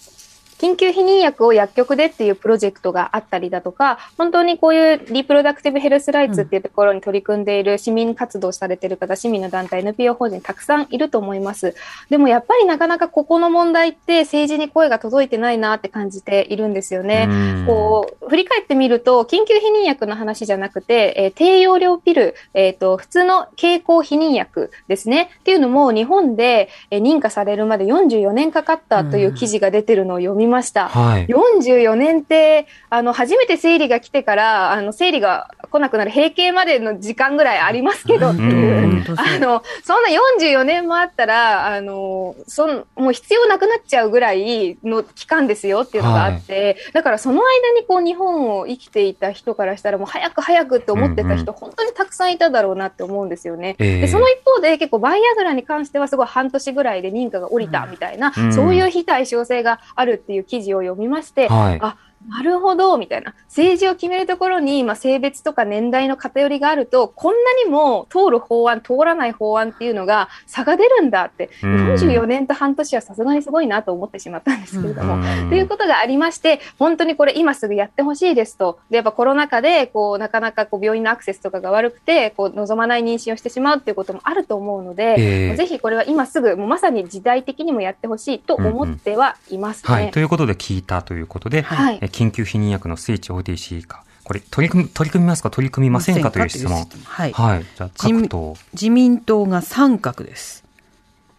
緊急避妊薬を薬局でっていうプロジェクトがあったりだとか、本当にこういうリプロダクティブヘルスライツっていうところに取り組んでいる市民活動されている方、市民の団体、NPO 法人たくさんいると思います。でもやっぱりなかなかここの問題って政治に声が届いてないなって感じているんですよね。うんこう、振り返ってみると、緊急避妊薬の話じゃなくて、えー低用量ピル、えっ、と、普通の経口避妊薬ですね。っていうのも、日本で、えー認可されるまで44年かかったという記事が出てるのを読みました。はい。44年って、あの、初めて生理が来てから、あの、生理が来なくなる閉経までの時間ぐらいありますけどあの、そんな44年もあったら、あの、そん、もう必要なくなっちゃうぐらいの期間ですよっていうのがあって、だからその間にこう日本を生きていた人からしたらもう早く早くって思ってた人、うん本当にたくさんいただろうなって思うんですよね。ええ。でその一方で結構バイアグラに関してはすごい半年ぐらいで認可が下りたみたいな、うん。そういう非対称性があるっていう記事を読みまして、はい。あなるほど、みたいな。政治を決めるところに、まあ、性別とか年代の偏りがあると、こんなにも通る法案、通らない法案っていうのが差が出るんだって、うん44年と半年はさすがにすごいなと思ってしまったんですけれども。うんということがありまして、本当にこれ今すぐやってほしいですと。で、やっぱコロナ禍で、こう、なかなかこう病院のアクセスとかが悪くて、こう、望まない妊娠をしてしまうっていうこともあると思うので、ええぜひこれは今すぐ、もうまさに時代的にもやってほしいと思ってはいますね。はい。ということで聞いたということで、はいえ緊急避妊薬のスイッチ OTC 化。これ、取り組み、取り組みますか？取り組みませんか？という質問。はい。はい。じゃあ、人各党。自民党が三角です。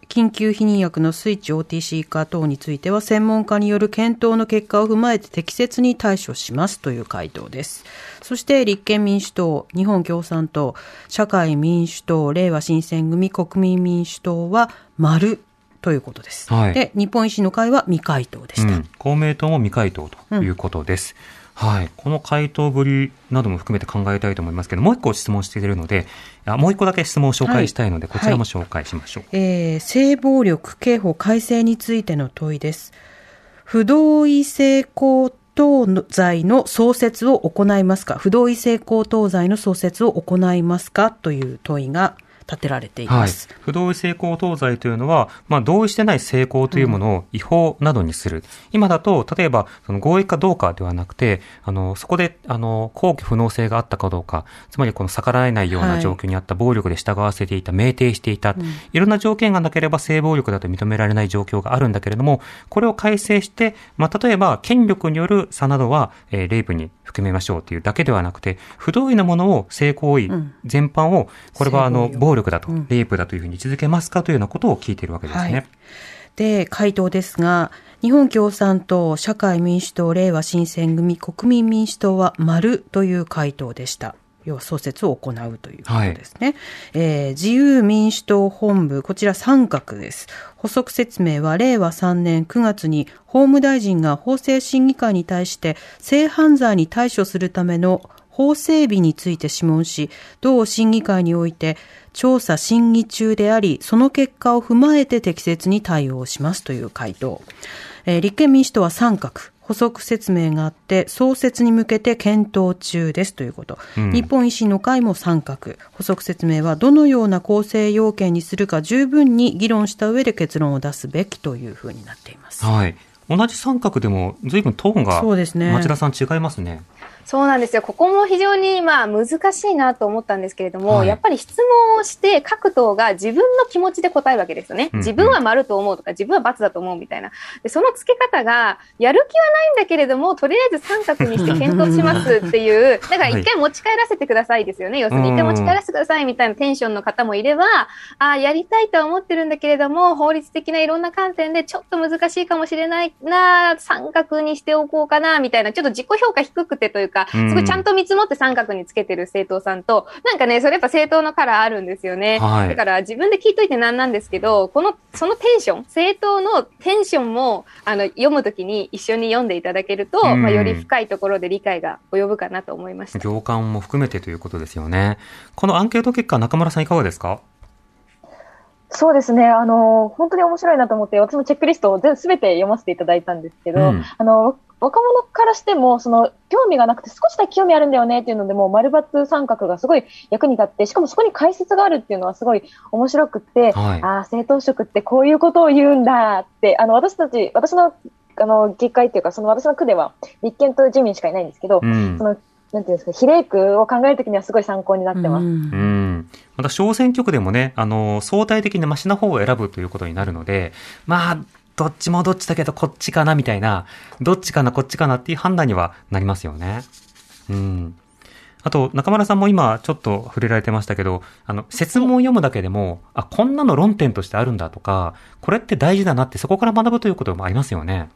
緊急避妊薬のスイッチ OTC 化等については専門家による検討の結果を踏まえて適切に対処しますという回答です。そして立憲民主党、日本共産党、社会民主党、令和新選組、国民民主党は丸ということです。はいで、日本維新の会は未回答でした。うん、公明党も未回答ということです。はい。この回答ぶりなども含めて考えたいと思いますけど、もう一個質問しているので、あもう一個だけ質問を紹介したいので、はいこちらも紹介しましょう。えー性暴力刑法改正についての問いです。不同意性交等罪の創設を行いますか？不同意性交等罪の創設を行いますか？という問いが立てられていはいます。。不同意性交等罪というのは、まあ、同意してない性交というものを違法などにする。今だと、例えば、その合意かどうかではなくて、あの、そこで、あの、公拒不能性があったかどうか、つまりこの逆らえないようはない状況にあった、暴力で従わせていた、酩酊していた、いろんな条件がなければ性暴力だと認められない状況があるんだけれども、これを改正して、まあ、例えば、権力による差などは、えーレイプに含めましょうというだけではなくて、不同意なものを性行為ん全般を、これはあの、性暴力暴力だとうん、レイプだというふうに位置づけますかというようなことを聞いているわけですね。はいで、回答ですが、日本共産党、社会民主党、令和新選組、国民民主党は丸という回答でした。要は創設を行うということですね。えー自由民主党本部、こちら三角です。補足説明は令和3年9月に法務大臣が法制審議会に対して性犯罪に対処するための法整備について諮問し、同審議会において調査審議中であり、その結果を踏まえて適切に対応しますという回答。えー立憲民主党は三角。補足説明があって、創設に向けて検討中ですということ。うん日本維新の会も三角。補足説明はどのような構成要件にするか十分に議論した上で結論を出すべきというふうになっています。はい。同じ三角でも、随分トーンが、そうですね町田さん違いますね。そうなんですよ。ここも非常にまあ難しいなと思ったんですけれども、はいやっぱり質問をして各党が自分の気持ちで答えるわけですよね。うんうん自分は丸と思うとか、自分は×だと思うみたいな。で、その付け方が、やる気はないんだけれども、とりあえず三角にして検討しますっていう、だから一回持ち帰らせてくださいですよね。要するに一回持ち帰らせてくださいみたいなテンションの方もいれば、ああ、やりたいとは思ってるんだけれども、法律的ないろんな観点でちょっと難しいかもしれないな、三角にしておこうかな、みたいな、ちょっと自己評価低くてというか、うんすごいちゃんと見積もって三角につけてる政党さんと、なんかね、それやっぱ政党のカラーあるんですよね。はいだから自分で聞いといてなんなんですけど、この、そのテンション、政党のテンションも、あの、読むときに一緒に読んでいただけると、うんまあ、より深いところで理解が及ぶかなと思いました。行間も含めてということですよね。このアンケート結果、中村さんいかがですか？そうですね、あの、本当に面白いなと思って、私もチェックリストを全すべて読ませていただいたんですけど、うんあの、若者からしても、その、興味がなくて少しだけ興味あるんだよねっていうので、もう丸抜三角がすごい役に立って、しかもそこに解説があるっていうのはすごい面白くって、はいああ、政党職ってこういうことを言うんだって、あの、私たち、私の、あの、議会っていうか、その私の区では、立憲と自民しかいないんですけど、うんそ。の、なんていうんですか、比例区を考えるときにはすごい参考になってます。うんうん。また小選挙区でもね、あの、相対的にマシな方を選ぶということになるので、まあ、どっちもどっちだけどこっちかなみたいな、どっちかなこっちかなっていう判断にはなりますよね。うん。あと、中村さんも今ちょっと触れられてましたけど、あの、説問を読むだけでも、あ、こんなの論点としてあるんだとか、これって大事だなってそこから学ぶということもありますよね。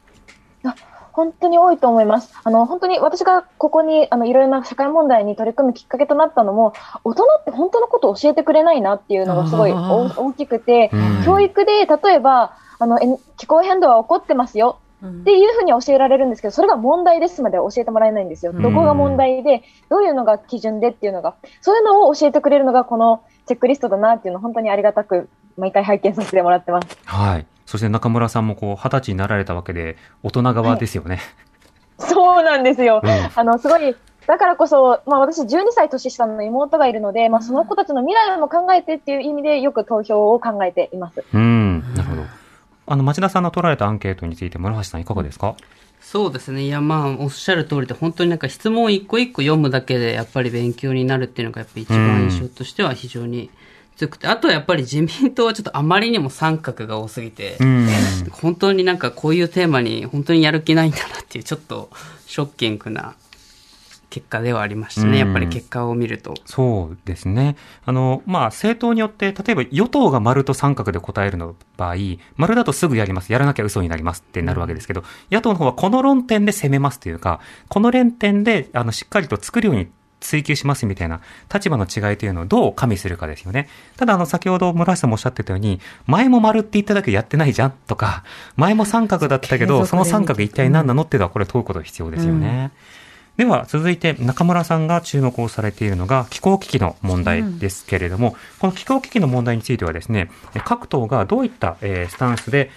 本当に多いと思います。あの、本当に私がここに、あの、いろいろな社会問題に取り組むきっかけとなったのも、大人って本当のことを教えてくれないなっていうのがすごい大きくて、うん教育で、例えば、あの、え気候変動は起こってますよっていうふうに教えられるんですけど、それが問題ですまでは教えてもらえないんですよ。うんどこが問題で、どういうのが基準でっていうのが、そういうのを教えてくれるのがこのチェックリストだなっていうのを本当にありがたく毎回拝見させてもらってます。はい。そして中村さんもこう、二十歳になられたわけで、大人側ですよね。そうなんですよ。うんあの、すごい、だからこそ、まあ私12歳年下の妹がいるので、まあその子たちの未来も考えてっていう意味でよく投票を考えています。うん。あの、町田さんの取られたアンケートについて、村橋さんいかがですか、そうですね。いや、まあ、おっしゃる通りで、本当になんか質問一個一個読むだけで、やっぱり勉強になるっていうのが、やっぱり一番印象としては非常に強くて、あとはやっぱり自民党はちょっとあまりにも三角が多すぎて、うん。本当になんかこういうテーマに本当にやる気ないんだなっていう、ちょっとショッキングな結果ではありましたね。うんやっぱり結果を見ると。そうですね。あの、まあ、政党によって、例えば与党が丸と三角で答えるの場合、丸だとすぐやります。やらなきゃ嘘になりますってなるわけですけど、野党の方はこの論点で攻めますというか、この論点で、あの、しっかりと作るように追求しますみたいな立場の違いというのをどう加味するかですよね。ただ、あの、先ほど村橋さんもおっしゃってたように、前も丸って言っただけやってないじゃんとか、前も三角だったけど、その三角一体何なのっていうのはこれ問うこと必要ですよね。では続いて中村さんが注目をされているのが気候危機の問題ですけれども、この気候危機の問題についてはですねえ各党がどういった、えースタンスで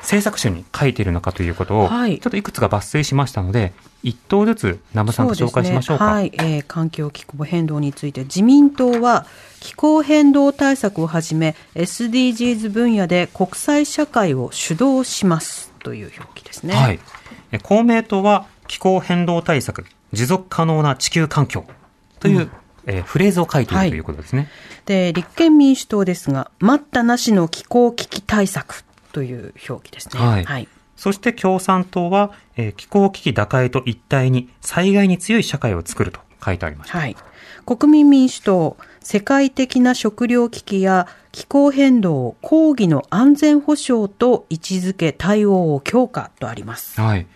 政策集に書いているのかということを、はいちょっといくつか抜粋しましたので一党ずつ南部さんと紹介しましょうか。そうねはい、えー環境気候変動について自民党は気候変動対策をはじめ SDGs 分野で国際社会を主導しますという表記ですね。はい。え公明党は気候変動対策、持続可能な地球環境という、えーフレーズを書いているということですね。で立憲民主党ですが待ったなしの気候危機対策という表記ですね。はいはいそして共産党は、えー気候危機打開と一体に災害に強い社会を作ると書いてありました。はい。国民民主党、世界的な食糧危機や気候変動を抗議の安全保障と位置づけ対応を強化とあります。はい。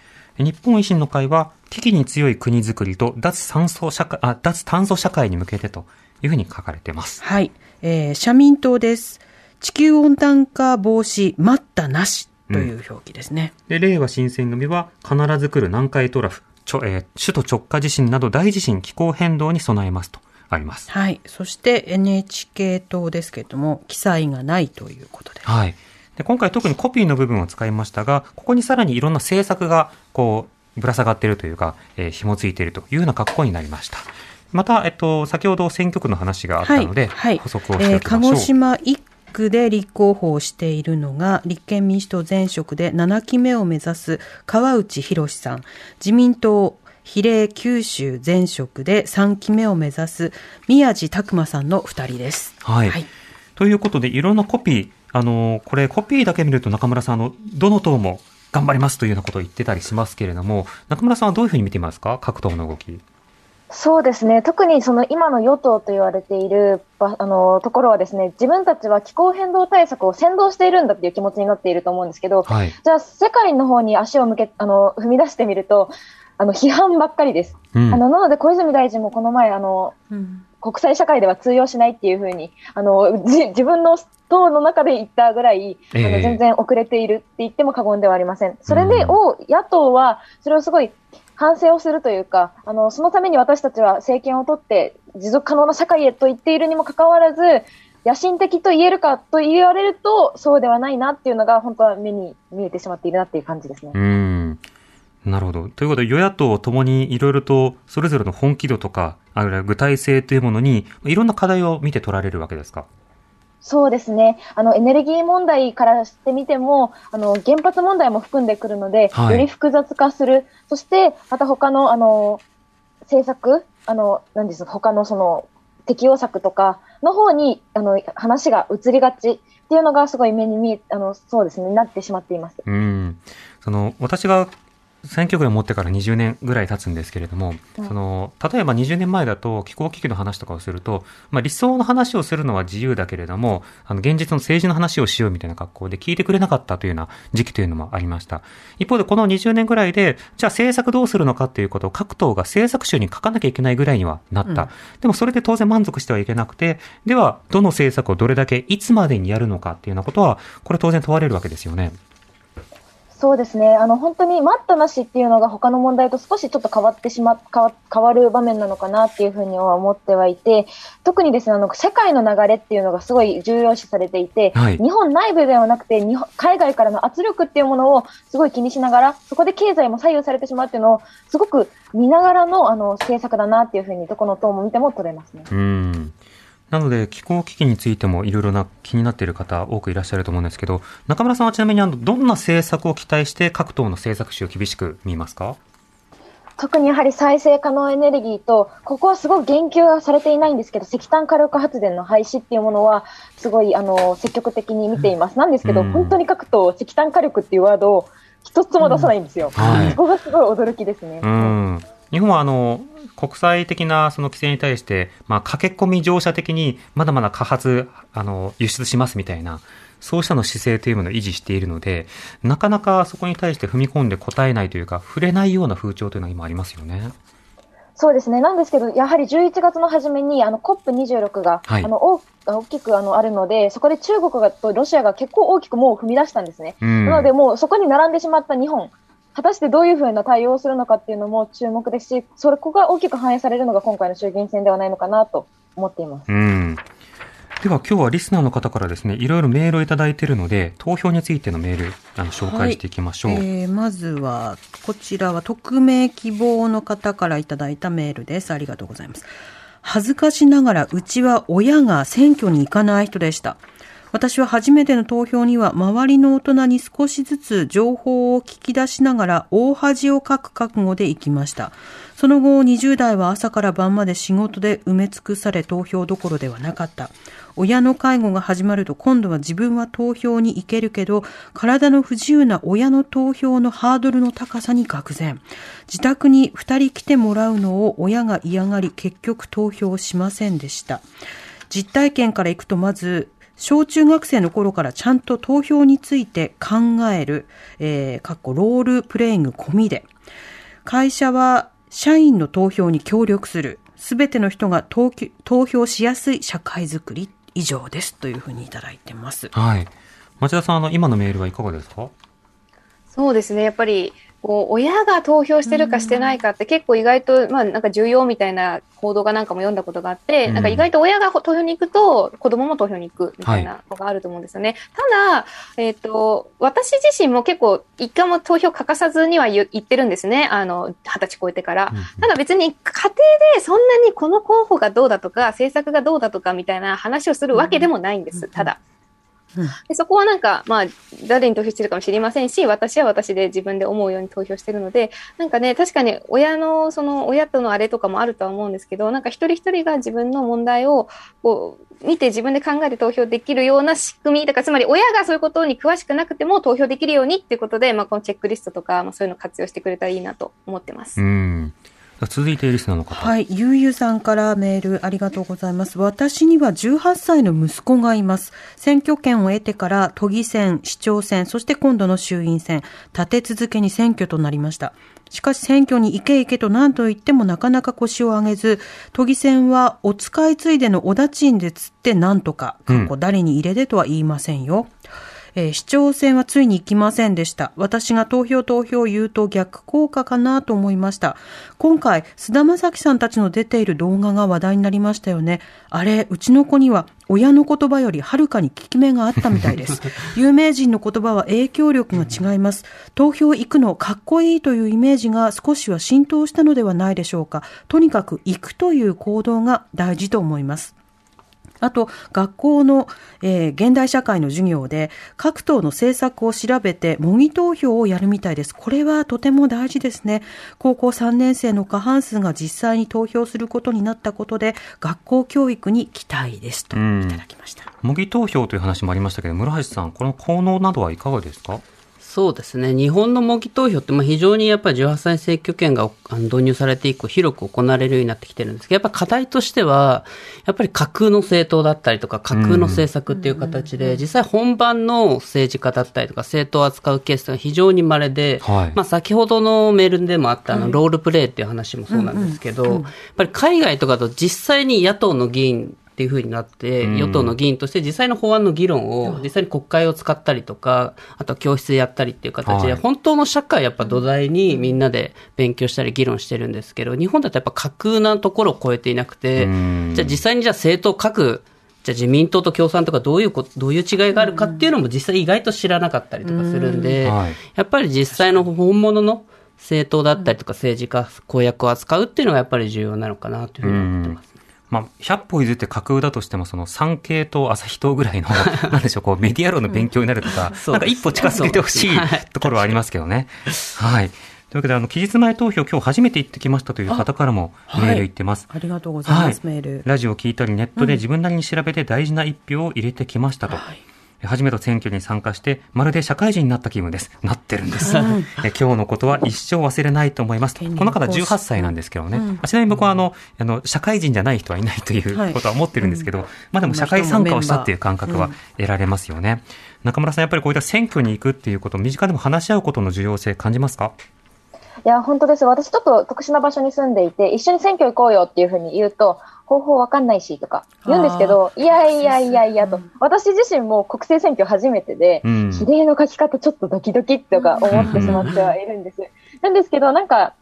日本維新の会は、危機に強い国づくりと脱炭素社会、あ、脱炭素社会に向けてというふうに書かれています。はい。えー社民党です。地球温暖化防止待ったなしという表記ですね。で、令和新選組は、必ず来る南海トラフ、ちょえー首都直下地震など大地震気候変動に備えますとあります。はい。そして NHK 党ですけれども、記載がないということで。はい。で、今回特にコピーの部分を使いましたが、ここにさらにいろんな政策が、こう、ぶら下がっているというか、えー紐付いているというような格好になりました。また、えっと、先ほど選挙区の話があったので、はい補足をしてえー鹿おきましょう。児島1区で立候補をしているのが立憲民主党前職で7期目を目指す川内博さん自民党比例九州前職で3期目を目指す宮地拓馬さんの2人です。はい。はいということで、いろんなコピー、あのーこれコピーだけ見ると中村さん、あの、どの党も頑張りますというようなことを言ってたりしますけれども、中村さんはどういうふうに見ていますか？各党の動き。そうですね。特にその今の与党と言われているばあのところはですね、自分たちは気候変動対策を先導しているんだっていう気持ちになっていると思うんですけど、はい。じゃあ世界の方に足を向け、あの、踏み出してみると、あの、批判ばっかりです。うんあの、なので小泉大臣もこの前、あの、国際社会では通用しないっていうふうに、あの、じ自分の党の中で言ったぐらい、あええの全然遅れているって言っても過言ではありません。それで、うんを野党は、それをすごい反省をするというか、あの、そのために私たちは政権を取って持続可能な社会へと言っているにもかかわらず、野心的と言えるかと言われると、そうではないなっていうのが、本当は目に見えてしまっているなっていう感じですね。うん。なるほど。ということで、与野党ともにいろいろと、それぞれの本気度とか、あるいは具体性というものに、いろんな課題を見て取られるわけですか？そうですね。あの、エネルギー問題からしてみても、あの、原発問題も含んでくるので、はいより複雑化する。そして、また他の、あの、政策、あの、何ですか、他のその、適用策とかの方に、あの、話が移りがちっていうのがすごい目に見え、あの、そうですね、なってしまっています。うん。その、私が選挙区を持ってから20年ぐらい経つんですけれども、うんその、例えば20年前だと気候危機の話とかをすると、まあ理想の話をするのは自由だけれども、あの、現実の政治の話をしようみたいな格好で聞いてくれなかったというような時期というのもありました。一方でこの20年ぐらいで、じゃあ政策どうするのかっていうことを各党が政策集に書かなきゃいけないぐらいにはなった。うんでもそれで当然満足してはいけなくて、では、どの政策をどれだけいつまでにやるのかっていうようなことは、これ当然問われるわけですよね。そうですね。あの、本当に待ったなしっていうのが他の問題と少しちょっと変わってしま、変わ変わる場面なのかなっていうふうには思ってはいて、特にですね、あの、世界の流れっていうのがすごい重要視されていて、はい日本内部ではなくて日本、海外からの圧力っていうものをすごい気にしながら、そこで経済も左右されてしまうっていうのをすごく見ながらの、あの、政策だなっていうふうに、どこの党も見ても取れますね。うん。なので、気候危機についてもいろいろな気になっている方多くいらっしゃると思うんですけど、中村さんはちなみにあの、どんな政策を期待して各党の政策集を厳しく見ますか？特にやはり再生可能エネルギーと、ここはすごい言及はされていないんですけど、石炭火力発電の廃止っていうものは、すごい、あの、積極的に見ています。なんですけど、うん本当に各党、石炭火力っていうワードを一つも出さないんですよ。はいそこがすごい驚きですね。うん。日本はあの国際的なその規制に対して、まあ、駆け込み乗車的にまだまだ過発あの輸出しますみたいな、そうしたの姿勢というものを維持しているので、なかなかそこに対して踏み込んで答えないというか、触れないような風潮というのは今ありますよね。そうですね。なんですけど、やはり11月の初めに、あの、COP26 が、はいあの、大大きくあのあるので、そこで中国がとロシアが結構大きくもう踏み出したんですね。うんなので、もうそこに並んでしまった日本、果たしてどういうふうな対応をするのかっていうのも注目ですし、それここが大きく反映されるのが今回の衆議院選ではないのかなと思っています。うん。では今日はリスナーの方からですね、いろいろメールをいただいているので、投票についてのメール、あの、紹介していきましょう。えーまずは、こちらは匿名希望の方からいただいたメールです。ありがとうございます。恥ずかしながら、うちは親が選挙に行かない人でした。私は初めての投票には周りの大人に少しずつ情報を聞き出しながら大恥をかく覚悟で行きました。その後20代は朝から晩まで仕事で埋め尽くされ投票どころではなかった。親の介護が始まると今度は自分は投票に行けるけど体の不自由な親の投票のハードルの高さに愕然。自宅に2人来てもらうのを親が嫌がり結局投票しませんでした。実体験からいくとまず小中学生の頃からちゃんと投票について考える、えー、かっこロールプレイング込みで、会社は社員の投票に協力する、すべての人が投票投票しやすい社会づくり以上ですというふうにいただいてます。はい。町田さん、あの、今のメールはいかがですか？そうですね。やっぱり、こう、親が投票してるかしてないかって結構意外と、まあなんか重要みたいな報道がなんかも読んだことがあって、うんなんか意外と親が投票に行くと子供も投票に行くみたいなのがあると思うんですよね。ただ、えっ、と、私自身も結構一回も投票欠かさずには言言ってるんですね。あの、二十歳超えてから。ただ別に家庭でそんなにこの候補がどうだとか、政策がどうだとかみたいな話をするわけでもないんです。ただ。うんでそこはなんか、まあ、誰に投票してるかも知りませんし、私は私で自分で思うように投票してるので、なんかね、確かに親の、その、親とのあれとかもあるとは思うんですけど、なんか一人一人が自分の問題を、こう、見て自分で考えて投票できるような仕組み、だからつまり親がそういうことに詳しくなくても投票できるようにっていうことで、まあ、このチェックリストとか、まあ、そういうの活用してくれたらいいなと思ってます。うん。続いてリスナーの方。はい。ゆうゆうさんからメールありがとうございます。私には18歳の息子がいます。選挙権を得てから都議選、市長選、そして今度の衆院選、立て続けに選挙となりました。しかし選挙に行け行けと何と言ってもなかなか腰を上げず、都議選はお使いついでのお立ちんでつってなんとか、うんかっこ誰に入れでとは言いませんよ。えー市長選はついに行きませんでした。私が投票投票を言うと逆効果かなと思いました。今回、菅田将暉さんたちの出ている動画が話題になりましたよね。あれ、うちの子には親の言葉よりはるかに効き目があったみたいです。有名人の言葉は影響力が違います。投票行くのかっこいいというイメージが少しは浸透したのではないでしょうか。とにかく行くという行動が大事と思います。あと、学校の、えー現代社会の授業で、各党の政策を調べて模擬投票をやるみたいです。これはとても大事ですね。高校3年生の過半数が実際に投票することになったことで、学校教育に期待です。とうんいただきました。模擬投票という話もありましたけど、室橋さん、この効能などはいかがですか？そうですね。日本の模擬投票って、まあ、非常にやっぱり18歳選挙権が導入されて以降、広く行われるようになってきてるんですけど、やっぱ課題としては、やっぱり架空の政党だったりとか、架空の政策っていう形で、実際本番の政治家だったりとか、政党を扱うケースが非常に稀で、はい。まあ、先ほどのメールでもあったあの、ロールプレイっていう話もそうなんですけど、やっぱり海外とかと実際に野党の議員っていう風になって、うん。与党の議員として実際の法案の議論を、実際に国会を使ったりとか、あとは教室でやったりっていう形で、はい。本当の社会やっぱ土台にみんなで勉強したり議論してるんですけど、日本だとやっぱ架空なところを超えていなくてうん、じゃあ実際にじゃあ政党各、じゃあ自民党と共産とかどういうこと、どういう違いがあるかっていうのも実際意外と知らなかったりとかするんで、はいやっぱり実際の本物の政党だったりとか政治家、公約を扱うってい。うのがやっぱり重要なのかなというふうに思ってます。まあ、100歩譲って架空だとしても、その産経と朝日党ぐらいの、なんでしょう、こう、メディア論の勉強になるとか、なんか一歩近づけてほしいところはありますけどね。はい。というわけで、あの、期日前投票、今日初めて行ってきましたという方からもメール行ってます。ありがとうございます、はいメール。ラジオを聞いたり、ネットで自分なりに調べて大事な一票を入れてきましたと。はい初めて選挙に参加して、まるで社会人になった気分です。なってるんです。え今日のことは一生忘れないと思います。この方の行使18歳なんですけどね。うんちなみに僕はあの、あの、社会人じゃない人はいないということは思ってるんですけど、まあでも社会参加をしたっていう感覚は得られますよね。中村さん、やっぱりこういった選挙に行くっていうこと、身近でも話し合うことの重要性感じますか？いや、本当です。私ちょっと特殊な場所に住んでいて、一緒に選挙行こうよっていうふうに言うと、方法わかんないしとか言うんですけど、いやいやいやいやと、私自身も国政選挙初めてで、うん。比例の書き方ちょっとドキドキとか思ってしまってはいるんです。なんですけど、なんか、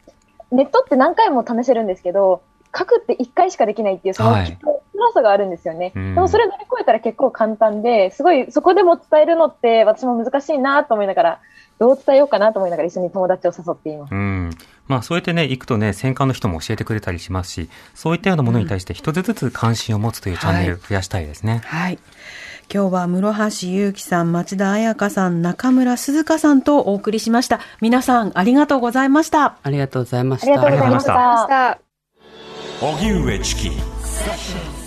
ネットって何回も試せるんですけど、書くって1回しかできないっていう、そのはい辛さがあるんですよね。うんでもそれ乗り越えたら結構簡単で、すごいそこでも伝えるのって私も難しいなと思いながら、どう伝えようかなと思いながら一緒に友達を誘っています。うん。まあそうやってね、行くとね、戦艦の人も教えてくれたりしますし、そういったようなものに対して一つずつ関心を持つというチャンネル増やしたいですね。はい。今日は室橋祐樹さん、町田彩香さん、中村鈴香さんとお送りしました。皆さんありがとうございました。ありがとうございましありがとうたございましありがとうございまた。荻上チキ